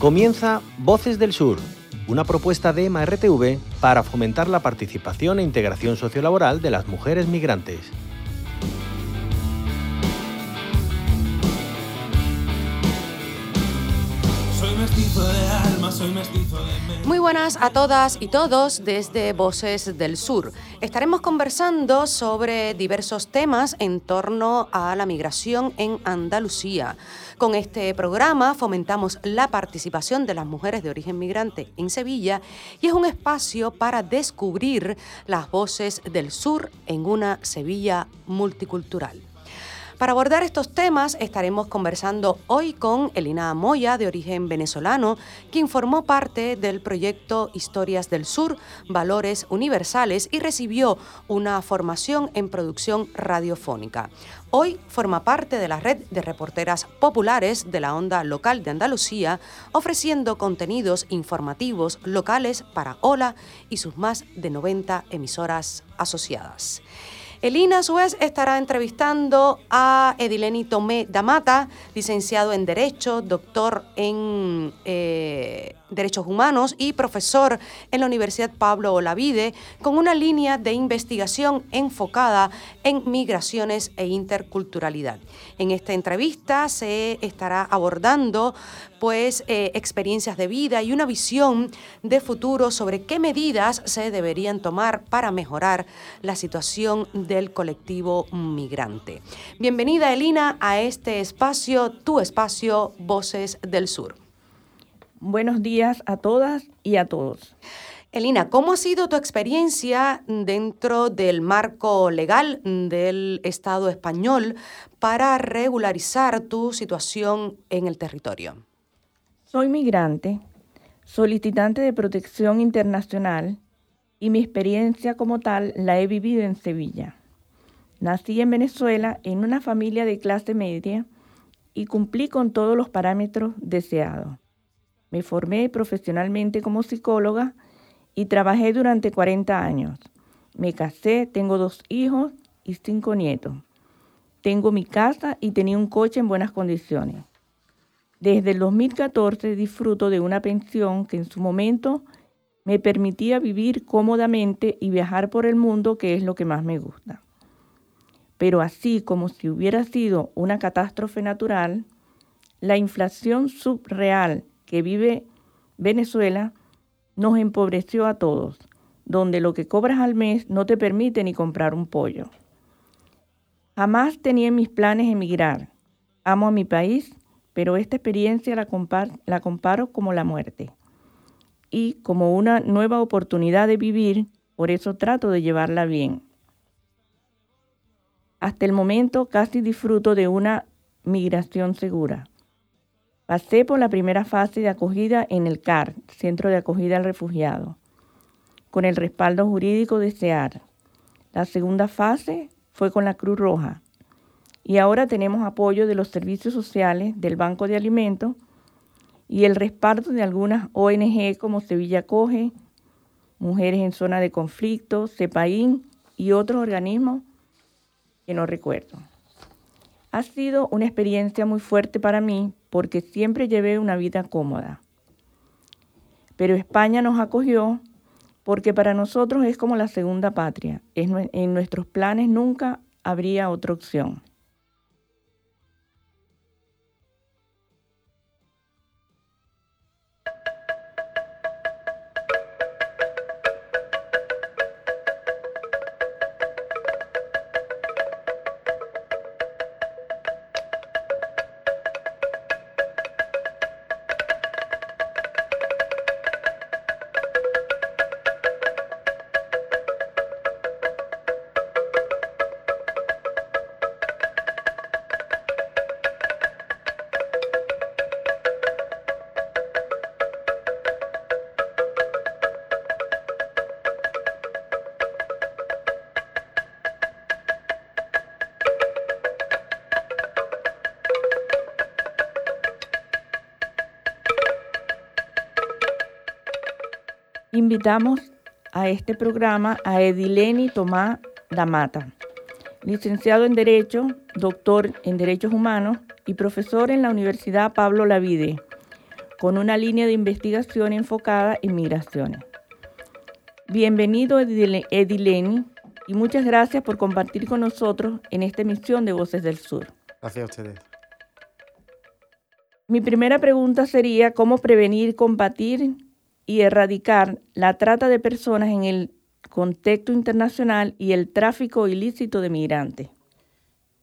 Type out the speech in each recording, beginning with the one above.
Comienza Voces del Sur, una propuesta de EMA-RTV para fomentar la participación e integración sociolaboral de las mujeres migrantes. Muy buenas a todas y todos desde Voces del Sur. Estaremos conversando sobre diversos temas en torno a la migración en Andalucía. Con este programa fomentamos la participación de las mujeres de origen migrante en Sevilla y es un espacio para descubrir las voces del sur en una Sevilla multicultural. Para abordar estos temas estaremos conversando hoy con Elina Moya, de origen venezolano, quien formó parte del proyecto Historias del Sur, Valores Universales y recibió una formación en producción radiofónica. Hoy forma parte de la red de reporteras populares de la onda local de Andalucía, ofreciendo contenidos informativos locales para Ola y sus más de 90 emisoras asociadas. Elina, a su vez, estará entrevistando a Edileni Tomé Damata, licenciado en Derecho, doctor en eh, Derechos Humanos y profesor en la Universidad Pablo Olavide, con una línea de investigación enfocada en migraciones e interculturalidad. En esta entrevista se estará abordando pues eh, experiencias de vida y una visión de futuro sobre qué medidas se deberían tomar para mejorar la situación del colectivo migrante. Bienvenida Elina a este espacio, tu espacio Voces del Sur. Buenos días a todas y a todos. Elina, ¿cómo ha sido tu experiencia dentro del marco legal del Estado español para regularizar tu situación en el territorio? Soy migrante, solicitante de protección internacional y mi experiencia como tal la he vivido en Sevilla. Nací en Venezuela en una familia de clase media y cumplí con todos los parámetros deseados. Me formé profesionalmente como psicóloga y trabajé durante 40 años. Me casé, tengo dos hijos y cinco nietos. Tengo mi casa y tenía un coche en buenas condiciones. Desde el 2014 disfruto de una pensión que en su momento me permitía vivir cómodamente y viajar por el mundo, que es lo que más me gusta. Pero así como si hubiera sido una catástrofe natural, la inflación subreal que vive Venezuela nos empobreció a todos, donde lo que cobras al mes no te permite ni comprar un pollo. Jamás tenía en mis planes emigrar. Amo a mi país, pero esta experiencia la, la comparo como la muerte y como una nueva oportunidad de vivir, por eso trato de llevarla bien. Hasta el momento casi disfruto de una migración segura. Pasé por la primera fase de acogida en el CAR, Centro de Acogida al Refugiado, con el respaldo jurídico de SEAR. La segunda fase fue con la Cruz Roja. Y ahora tenemos apoyo de los servicios sociales, del Banco de Alimentos y el respaldo de algunas ONG como Sevilla Coge, Mujeres en Zona de Conflicto, CEPAIN y otros organismos que no recuerdo. Ha sido una experiencia muy fuerte para mí porque siempre llevé una vida cómoda. Pero España nos acogió porque para nosotros es como la segunda patria. En nuestros planes nunca habría otra opción. Invitamos a este programa a Edileni Tomás Damata, licenciado en Derecho, doctor en Derechos Humanos y profesor en la Universidad Pablo Lavide, con una línea de investigación enfocada en migraciones. Bienvenido Edileni y muchas gracias por compartir con nosotros en esta emisión de Voces del Sur. Gracias a ustedes. Mi primera pregunta sería cómo prevenir, combatir y erradicar la trata de personas en el contexto internacional y el tráfico ilícito de migrantes.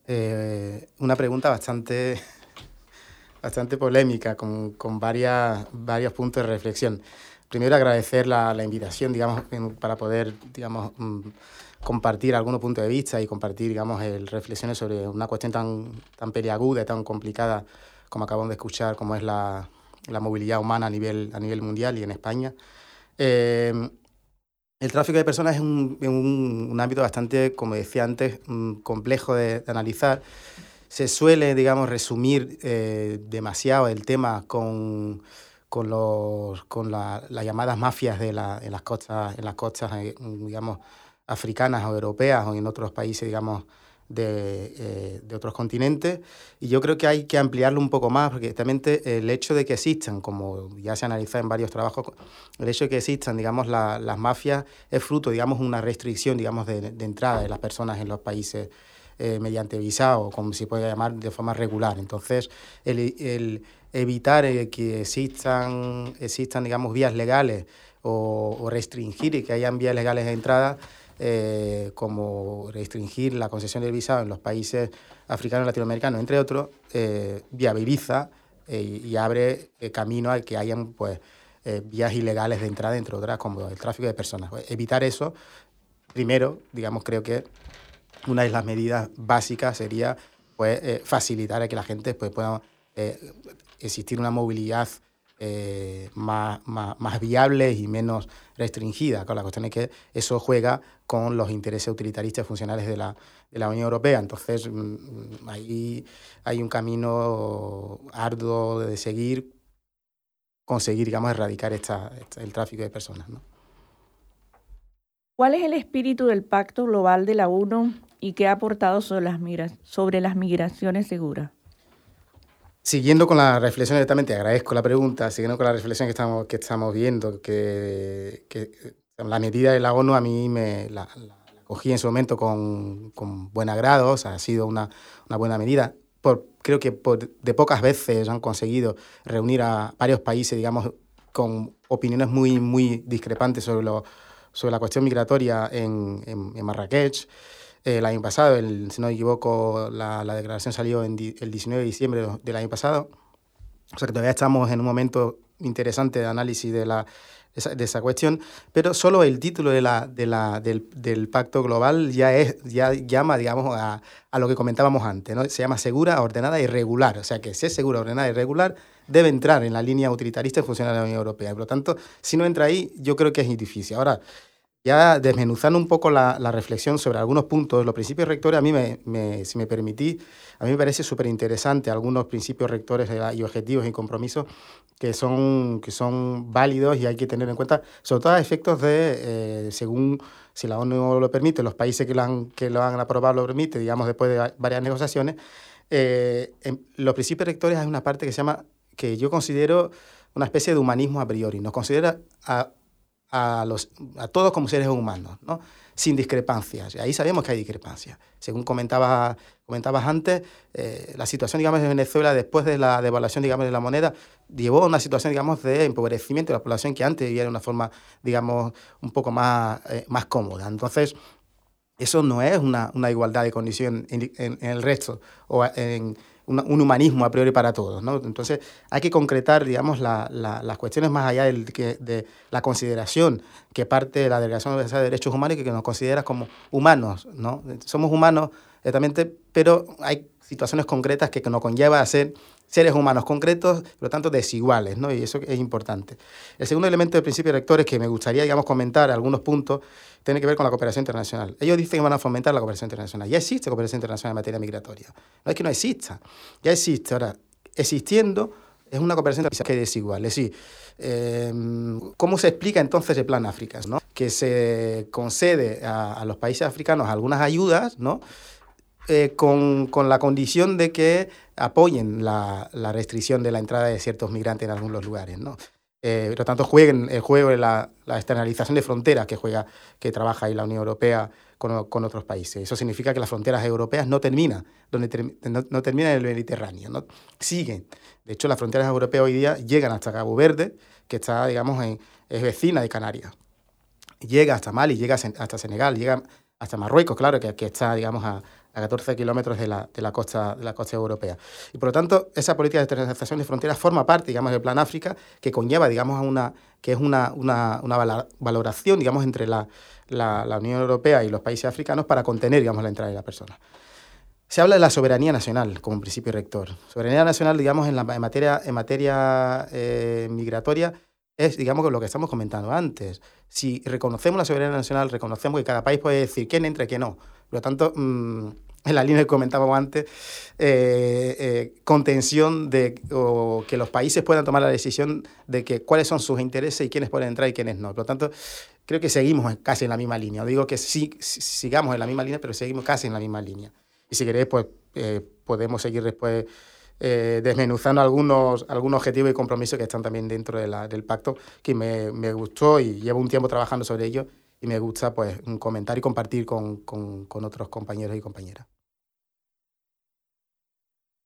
Eh, una pregunta bastante, bastante polémica, con, con varias, varios puntos de reflexión. Primero, agradecer la, la invitación, digamos, para poder, digamos, mm, compartir algunos puntos de vista y compartir, digamos, el, reflexiones sobre una cuestión tan, tan peliaguda y tan complicada como acabamos de escuchar, como es la, la movilidad humana a nivel, a nivel mundial y en España. Eh, el tráfico de personas es un, un, un, ámbito bastante, como decía antes, mm, complejo de, de analizar. Se suele, digamos, resumir eh, demasiado el tema con, con, los, con la, las llamadas mafias de la, en las costas, en las costas eh, digamos, africanas o europeas o en otros países, digamos, de, eh, de, otros continentes y yo creo que hay que ampliarlo un poco más porque realmente el hecho de que existan, como ya se analiza en varios trabajos, el hecho de que existan, digamos, la, las mafias es fruto, digamos, una restricción, digamos, de, de entrada de las personas en los países eh, mediante visado, como se puede llamar, de forma regular. Entonces, el, el evitar eh, que existan, existan, digamos, vías legales o, o restringir que hayan vías legales de entrada eh, como restringir la concesión del visado en los países africanos y latinoamericanos, entre otros, eh, viabiliza eh, y abre camino a que hayan pues, vías ilegales de entrada, entre otras, como el tráfico de personas. Pues, evitar eso, primero, digamos, creo que una de las medidas básicas sería pues, facilitar a que la gente pues, pueda existir una movilidad eh, más, más, más, viables y menos restringidas. Claro, la cuestión es que eso juega con los intereses utilitaristas funcionales de la, de la Unión Europea. Entonces, mmm, ahí hay un camino arduo de seguir, conseguir, digamos, erradicar esta, esta, el tráfico de personas. ¿no? ¿Cuál es el espíritu del Pacto Global de la ONU y qué ha aportado sobre las migraciones seguras? Siguiendo con la reflexión directamente, agradezco la pregunta, siguiendo con la reflexión que estamos, que estamos viendo, que, que la medida de la ONU a mí me la, la, cogí en su momento con, con, buen agrado, o sea, ha sido una, una buena medida. Por, creo que por, de pocas veces han conseguido reunir a varios países, digamos, con opiniones muy, muy discrepantes sobre, lo, sobre la cuestión migratoria en, en Marrakech el año pasado, el, si no me equivoco, la, la declaración salió en di, el 19 de diciembre del año pasado. O sea que todavía estamos en un momento interesante de análisis de, la, de esa cuestión, pero solo el título de la, de la, del, del pacto global ya, es, ya llama, digamos, a, a lo que comentábamos antes, ¿no? Se llama segura, ordenada y regular. O sea que si es segura, ordenada y regular, debe entrar en la línea utilitarista y funcional de la Unión Europea. Por lo tanto, si no entra ahí, yo creo que es difícil. Ahora, ya desmenuzando un poco la, reflexión sobre algunos puntos, los principios rectores, a mí, me, me, si me permití, a mí me parece súper interesante algunos principios rectores y objetivos y compromisos que son, que son válidos y hay que tener en cuenta, sobre todo a efectos de, eh, según si la ONU lo permite, los países que lo han, que lo han aprobado lo permite, digamos, después de varias negociaciones, eh, los principios rectores hay una parte que se llama, que yo considero una especie de humanismo a priori, nos considera a a, los, a todos como seres humanos, ¿no? sin discrepancias. Ahí sabemos que hay discrepancias. Según comentabas, comentabas antes, eh, la situación digamos, de Venezuela después de la devaluación digamos, de la moneda llevó a una situación digamos, de empobrecimiento de la población que antes vivía de una forma digamos, un poco más, eh, más cómoda. Entonces, eso no es una, una igualdad de condición en, en, en el resto o en un, un, humanismo a priori para todos. ¿no? Entonces hay que concretar digamos, la, la, las cuestiones más allá del, que, de la consideración que parte de la Delegación Universal de Derechos Humanos y que nos considera como humanos. ¿no? Somos humanos, exactamente, pero hay situaciones concretas que nos conlleva a ser seres humanos concretos, por lo tanto desiguales, ¿no? y eso es importante. El segundo elemento del principio rector es que me gustaría digamos, comentar algunos puntos, tiene que ver con la cooperación internacional. Ellos dicen que van a fomentar la cooperación internacional. Ya existe cooperación internacional en materia migratoria. No es que no exista, ya existe. Ahora, existiendo es una cooperación que es desigual. Es decir, eh, ¿cómo se explica entonces el Plan África? ¿no? Que se concede a los países africanos algunas ayudas, ¿no? Eh, con, con, la condición de que apoyen la, la, restricción de la entrada de ciertos migrantes en algunos lugares. ¿no? Eh, por lo tanto, jueguen el juego de la, la, externalización de fronteras que, juega, que trabaja ahí la Unión Europea con, con otros países. Eso significa que las fronteras europeas no terminan, donde no, no, terminan en el Mediterráneo, ¿no? siguen. De hecho, las fronteras europeas hoy día llegan hasta Cabo Verde, que está, digamos, en, es vecina de Canarias. Llega hasta Mali, llega hasta Senegal, llega hasta Marruecos, claro, que, que está, digamos, a, a 14 kilómetros de la, de, la costa, de la costa europea. Y por lo tanto, esa política de externalización de fronteras forma parte, digamos, del Plan África, que conlleva, digamos, a una, que es una, una, una valoración, digamos, entre la, la, la, Unión Europea y los países africanos para contener, digamos, la entrada de la persona. Se habla de la soberanía nacional como principio rector. Soberanía nacional, digamos, en, la, en materia, en materia eh, migratoria es, digamos, lo que estamos comentando antes. Si reconocemos la soberanía nacional, reconocemos que cada país puede decir quién entra y quién no. Por lo tanto, mmm, en la línea que comentábamos antes, eh, eh, contención de o que los países puedan tomar la decisión de que cuáles son sus intereses y quiénes pueden entrar y quiénes no. Por lo tanto, creo que seguimos casi en la misma línea. digo que sí, sigamos en la misma línea, pero seguimos casi en la misma línea. Y si queréis, pues eh, podemos seguir después eh, desmenuzando algunos, algunos objetivos y compromisos que están también dentro del pacto, que me, me gustó y llevo un tiempo trabajando sobre ello y me gusta pues comentar y compartir con, con otros compañeros y compañeras.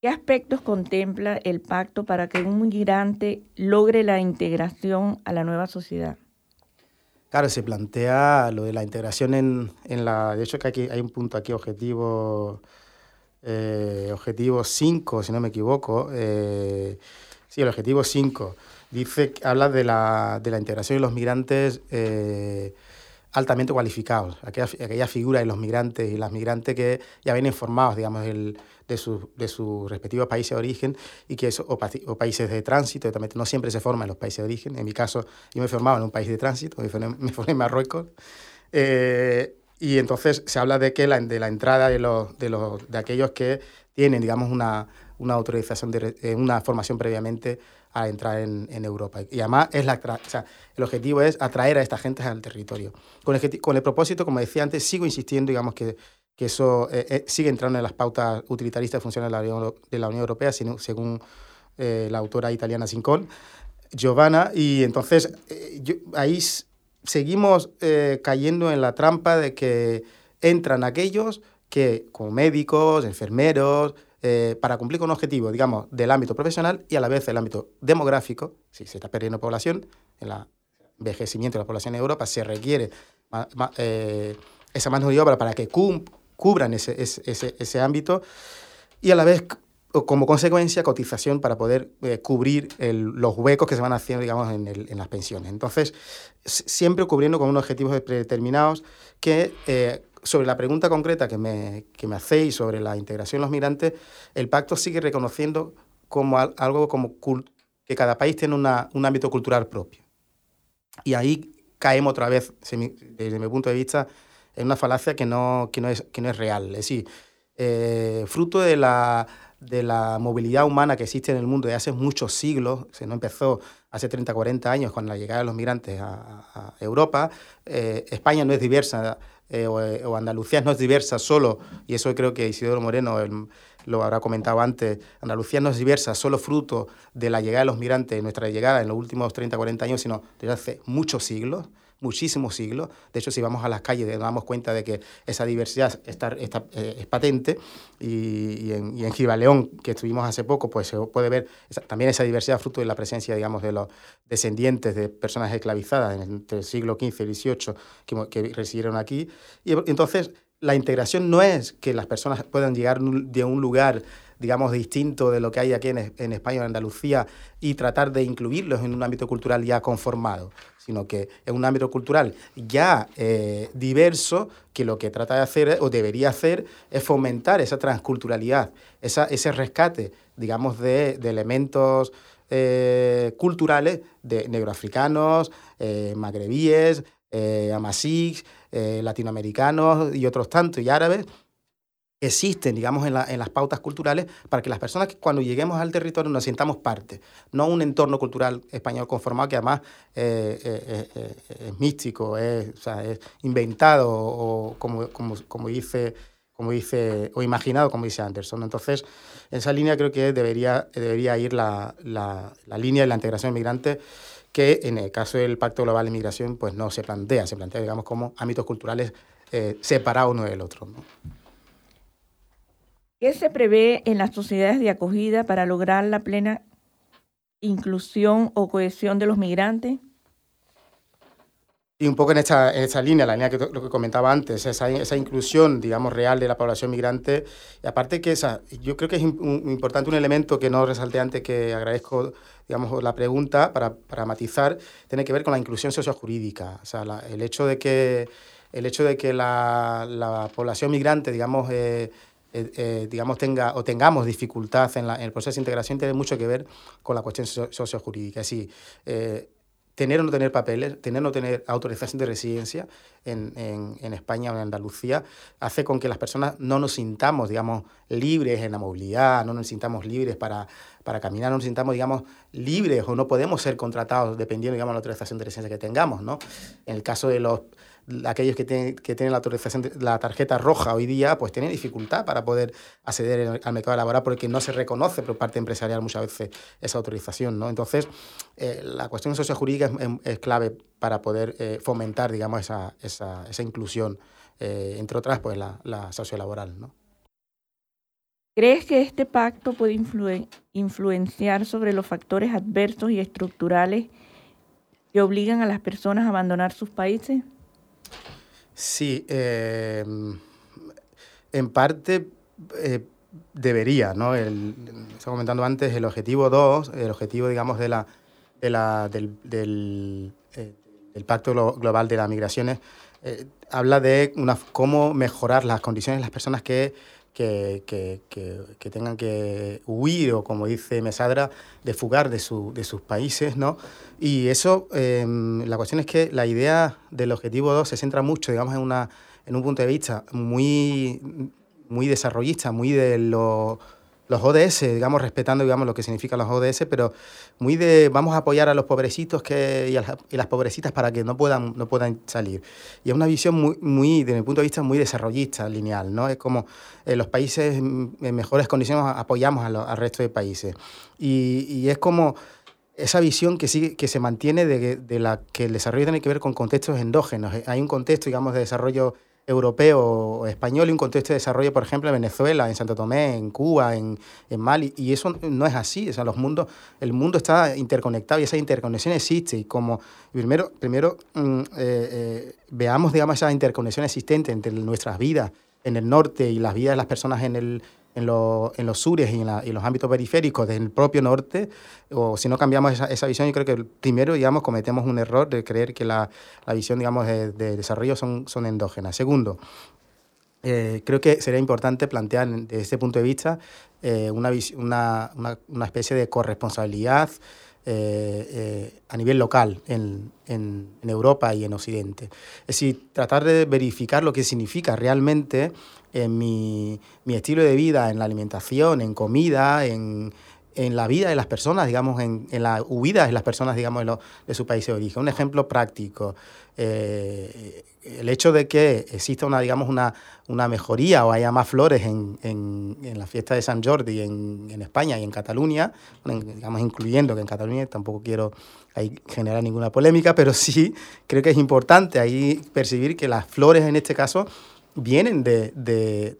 ¿Qué aspectos contempla el pacto para que un migrante logre la integración a la nueva sociedad? Claro, se plantea lo de la integración en, en la... De hecho, que aquí hay un punto aquí, objetivo eh, objetivo 5, si no me equivoco. Eh, sí, el objetivo 5 dice, habla de la, de la integración de los migrantes eh, altamente cualificados, aquella, aquella figura de los migrantes y las migrantes que ya vienen formados, digamos, el, de, sus de sus respectivos países de origen y que eso, o, países de tránsito, no siempre se forman en los países de origen. En mi caso, yo me formaba en un país de tránsito, me formé, me en Marruecos. Eh, y entonces se habla de que la, de la entrada de, los, de, los, de aquellos que tienen, digamos, una, una autorización, de, eh, una formación previamente a entrar en, en Europa. Y además es la, o el objetivo es atraer a esta gente al territorio. Con el, con el propósito, como decía antes, sigo insistiendo, digamos, que, que eso eh, eh, sigue entrando en las pautas utilitaristas de funciones de la Unión, de la Unión Europea, sino, según eh, la autora italiana Sincol, Giovanna, y entonces yo, ahí seguimos cayendo en la trampa de que entran aquellos que, como médicos, enfermeros, eh, para cumplir con un objetivo, digamos, del ámbito profesional y a la vez del ámbito demográfico, si se está perdiendo población, en el envejecimiento de la población en Europa se requiere eh, esa mano de obra para que cubran ese, ese, ese ámbito y a la vez como consecuencia cotización para poder eh, cubrir los huecos que se van haciendo digamos en, en, las pensiones. Entonces siempre cubriendo con unos objetivos predeterminados que sobre la pregunta concreta que me, que me hacéis sobre la integración de los migrantes, el pacto sigue reconociendo como algo como que cada país tiene una, un ámbito cultural propio. Y ahí caemos otra vez, desde mi punto de vista, en una falacia que no, que no, es, que no es real. Es decir, eh, fruto de la, de la movilidad humana que existe en el mundo de hace muchos siglos, se no empezó hace 30, 40 años con la llegada de los migrantes a, Europa, eh, España no es diversa eh, o, eh, o, Andalucía no es diversa solo, y eso creo que Isidoro Moreno lo habrá comentado antes, Andalucía no es diversa solo fruto de la llegada de los migrantes, nuestra llegada en los últimos 30, 40 años, sino desde hace muchos siglos muchísimos siglos. De hecho, si vamos a las calles nos damos cuenta de que esa diversidad está, está eh, es patente y, en, y Gibaleón, que estuvimos hace poco, pues se puede ver esa, también esa diversidad fruto de la presencia, digamos, de los descendientes de personas esclavizadas entre el siglo XV y XVIII que, que residieron aquí. Y entonces, la integración no es que las personas puedan llegar de un lugar digamos, distinto de lo que hay aquí en, en España o en Andalucía y tratar de incluirlos en un ámbito cultural ya conformado, sino que es un ámbito cultural ya eh, diverso que lo que trata de hacer o debería hacer es fomentar esa transculturalidad, esa, ese rescate, digamos, de, de elementos eh, culturales de negroafricanos, eh, magrebíes, eh, eh, latinoamericanos y otros tantos, y árabes, existen, digamos, en, la, en, las pautas culturales para que las personas que cuando lleguemos al territorio nos sintamos parte, no un entorno cultural español conformado que además eh, eh, eh, es místico, es, o sea, es inventado o como, como, como, dice, como dice, o imaginado, como dice Anderson. Entonces, en esa línea creo que debería, debería ir la, la, la línea de la integración migrante que en el caso del Pacto Global de Migración pues no se plantea, se plantea digamos como ámbitos culturales eh, separados uno del otro. ¿Qué se prevé en las sociedades de acogida para lograr la plena inclusión o cohesión de los migrantes? Y un poco en esta, en esta línea, la línea que lo que comentaba antes, esa, esa inclusión, digamos, real de la población migrante. Y aparte que esa, yo creo que es importante un elemento que no resalté antes, que agradezco, digamos, la pregunta para, para matizar, tiene que ver con la inclusión sociojurídica. O sea, el hecho de que, el hecho de que la, la población migrante, digamos, eh, eh, eh, digamos, tenga o tengamos dificultad en, la, en, el proceso de integración tiene mucho que ver con la cuestión sociojurídica. Es decir, tener o no tener papeles, tener o no tener autorización de residencia en, en, en, España o en Andalucía, hace con que las personas no nos sintamos, digamos, libres en la movilidad, no nos sintamos libres para, para caminar, no nos sintamos, digamos, libres o no podemos ser contratados dependiendo, digamos, de la autorización de residencia que tengamos, ¿no? En el caso de los aquellos que tienen, que tienen la la tarjeta roja hoy día, pues tienen dificultad para poder acceder al mercado laboral porque no se reconoce por parte empresarial muchas veces esa autorización, ¿no? Entonces, eh, la cuestión sociojurídica es, es, clave para poder eh, fomentar, digamos, esa, esa, inclusión, eh, entre otras, pues la, la sociolaboral, ¿no? ¿Crees que este pacto puede influ influenciar sobre los factores adversos y estructurales que obligan a las personas a abandonar sus países? Sí, eh, en parte eh, debería, ¿no? El, estaba comentando antes, el objetivo 2, el objetivo, digamos, de la, de la, del, del, eh, Pacto Global de las Migraciones, eh, habla de una, cómo mejorar las condiciones de las personas que que, que, que, que, tengan que huir o, como dice Mesadra, de fugar de, su, de sus países, ¿no? Y eso, eh, la cuestión es que la idea del objetivo 2 se centra mucho, digamos, en, una, en un punto de vista muy, muy desarrollista, muy de lo los ODS, digamos, respetando digamos, lo que significan los ODS, pero muy de vamos a apoyar a los pobrecitos que, y, las, pobrecitas para que no puedan, no puedan salir. Y es una visión muy, muy, desde mi punto de vista, muy desarrollista, lineal, ¿no? Es como en los países en mejores condiciones apoyamos al resto de países. Y, y es como esa visión que, sigue, que se mantiene de, de la que el desarrollo tiene que ver con contextos endógenos. Hay un contexto, digamos, de desarrollo europeo o español y un contexto de desarrollo, por ejemplo, en Venezuela, en Santo Tomé, en Cuba, en, en, Mali, y eso no es así, o sea, los mundos, el mundo está interconectado y esa interconexión existe, y como primero, primero mm, eh, eh, veamos, digamos, esa interconexión existente entre nuestras vidas en el norte y las vidas de las personas en el, en, lo, en los sures y en, la, y los ámbitos periféricos del propio norte, o si no cambiamos esa, esa, visión, yo creo que primero, digamos, cometemos un error de creer que la, la visión, digamos, de, de, desarrollo son, son endógenas. Segundo, eh, creo que sería importante plantear desde este punto de vista eh, una, una, una, especie de corresponsabilidad eh, eh, a nivel local en, en, Europa y en Occidente. Es decir, tratar de verificar lo que significa realmente en mi, mi estilo de vida, en la alimentación, en comida, en, en la vida de las personas, digamos, en, en la huida de las personas, digamos, de, de, su país de origen. Un ejemplo práctico, eh, el hecho de que exista una, digamos, una, una mejoría o haya más flores en, en, en la fiesta de San Jordi en, en España y en Cataluña, digamos, incluyendo que en Cataluña tampoco quiero ahí generar ninguna polémica, pero sí creo que es importante ahí percibir que las flores en este caso vienen de, de,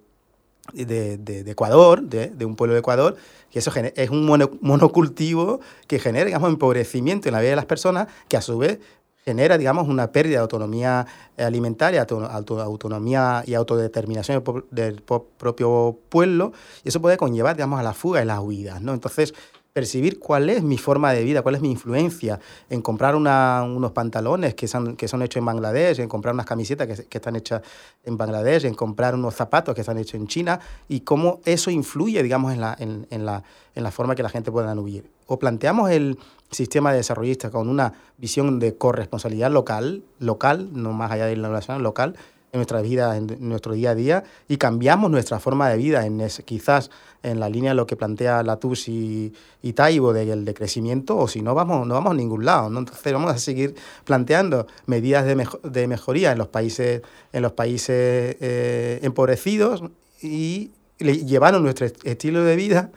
de, de Ecuador, de, un pueblo de Ecuador, y eso es un mono, monocultivo que genera, digamos, empobrecimiento en la vida de las personas, que a su vez genera, digamos, una pérdida de autonomía alimentaria, auto, autonomía y autodeterminación del, propio pueblo, y eso puede conllevar, digamos, a la fuga y las huidas, ¿no? Entonces, percibir cuál es mi forma de vida, cuál es mi influencia en comprar una, unos pantalones que son, que son hechos en Bangladesh, en comprar unas camisetas que, que, están hechas en Bangladesh, en comprar unos zapatos que están hechos en China y cómo eso influye, digamos, en la, en, en la, en la forma que la gente pueda huir. O planteamos el sistema desarrollista con una visión de corresponsabilidad local, local, no más allá de la nacional, local, en nuestra vida, en nuestro día a día, y cambiamos nuestra forma de vida, en ese, quizás en la línea de lo que plantea Latus y, y Taibo del decrecimiento, o si no, vamos, no vamos a ningún lado. ¿no? Entonces vamos a seguir planteando medidas de, mejo de mejoría en los países, en los países eh, empobrecidos, y llevaron nuestro estilo de vida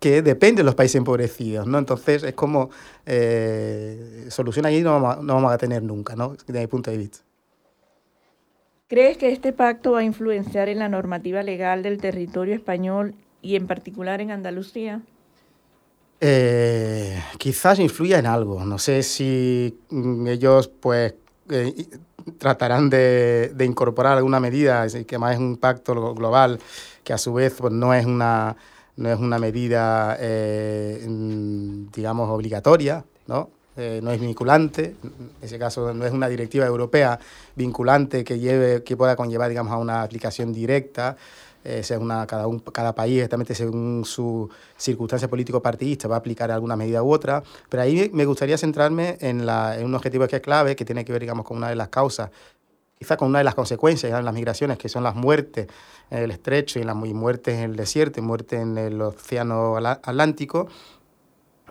que depende de los países empobrecidos, ¿no? Entonces es como eh, solución ahí no vamos, no vamos a tener nunca, ¿no? Desde mi punto de vista. ¿Crees que este pacto va a influenciar en la normativa legal del territorio español y en particular en Andalucía? Eh, quizás influya en algo. No sé si mm, ellos pues eh, tratarán de, incorporar alguna medida, que más es un pacto global que a su vez pues, no es una no es una medida, eh, mm, digamos, obligatoria, ¿no? No es vinculante, en ese caso no es una directiva europea vinculante que lleve, que pueda conllevar, digamos, a una aplicación directa. Eh, una, cada, un, cada país, exactamente según su circunstancia político-partidista, va a aplicar alguna medida u otra. Pero ahí me gustaría centrarme en, la, en un objetivo que es clave, que tiene que ver, digamos, con una de las causas, quizá con una de las consecuencias de las migraciones, que son las muertes en el estrecho y las muertes en el desierto y muertes en el océano Atlántico,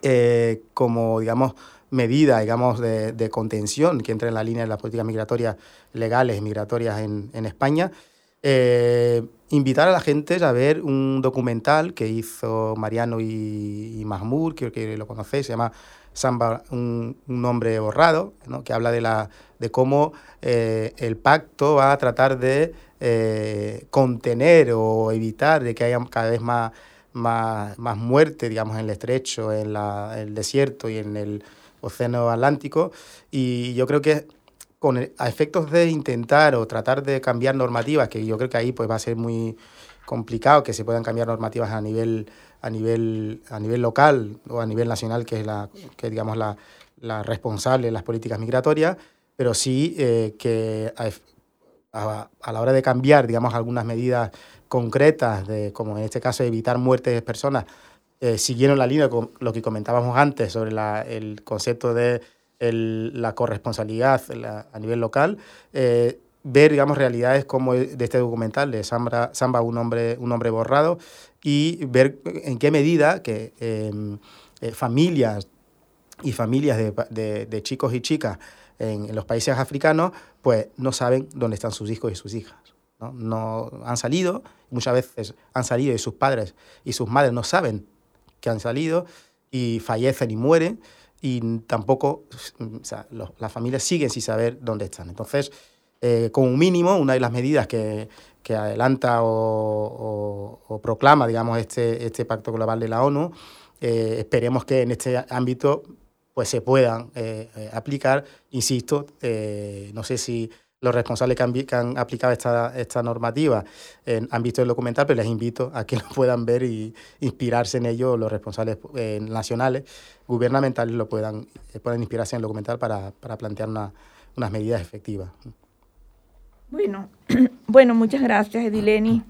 eh, como, digamos, medida, digamos, de, de, contención que entra en la línea de las políticas migratorias legales, migratorias en, en España. Eh, invitar a la gente a ver un documental que hizo Mariano y, Mahmoud, creo que lo conocéis, se llama Samba, un, un nombre borrado, que habla de, la, de cómo eh, el pacto va a tratar de contener o evitar de que haya cada vez más, más, más muerte, digamos, en el estrecho, en, la, el desierto y en el océano Atlántico. Y yo creo que con a efectos de intentar o tratar de cambiar normativas, que yo creo que ahí pues va a ser muy complicado que se puedan cambiar normativas a nivel a nivel a nivel local o a nivel nacional, que es la que digamos la, la responsable de las políticas migratorias, pero sí eh, que a, la hora de cambiar, digamos, algunas medidas concretas, de, como en este caso evitar muertes de personas, eh, siguieron la línea con lo que comentábamos antes sobre la, el concepto de la corresponsabilidad a nivel local, eh, ver, digamos, realidades como de este documental de Samba, Samba un, hombre, un hombre borrado, y ver en qué medida que em, eh, familias y familias de, de, chicos y chicas en, los países africanos, pues no saben dónde están sus hijos y sus hijas. ¿no? no han salido, muchas veces han salido y sus padres y sus madres no saben que han salido y fallecen y mueren y tampoco las familias siguen sin saber dónde están. Entonces, eh, como un mínimo, una de las medidas que, que adelanta o, o, proclama, digamos, este, este pacto global de la ONU, eh, esperemos que en este ámbito pues se puedan eh, aplicar. Insisto, no sé si los responsables que han, aplicado esta, esta normativa han visto el documental, pero les invito a que lo puedan ver y inspirarse en ello los responsables eh, nacionales, gubernamentales, lo puedan, eh, puedan inspirarse en el documental para, para plantear unas medidas efectivas. Bueno, bueno, muchas gracias, Edileni.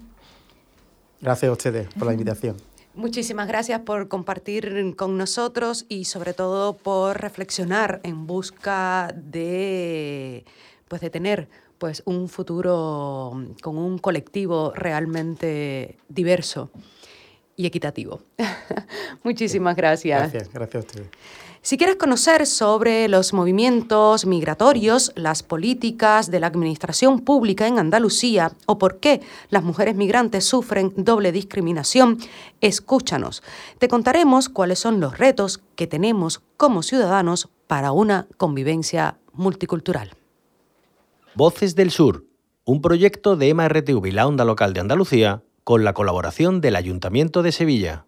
Gracias a ustedes por la invitación. Muchísimas gracias por compartir con nosotros y sobre todo por reflexionar en busca de pues de tener pues un futuro con un colectivo realmente diverso y equitativo. Muchísimas gracias. Gracias, gracias a ustedes. Si quieres conocer sobre los movimientos migratorios, las políticas de la administración pública en Andalucía o por qué las mujeres migrantes sufren doble discriminación, escúchanos. Te contaremos cuáles son los retos que tenemos como ciudadanos para una convivencia multicultural. Voces del Sur, un proyecto de MRTV la Onda Local de Andalucía con la colaboración del Ayuntamiento de Sevilla.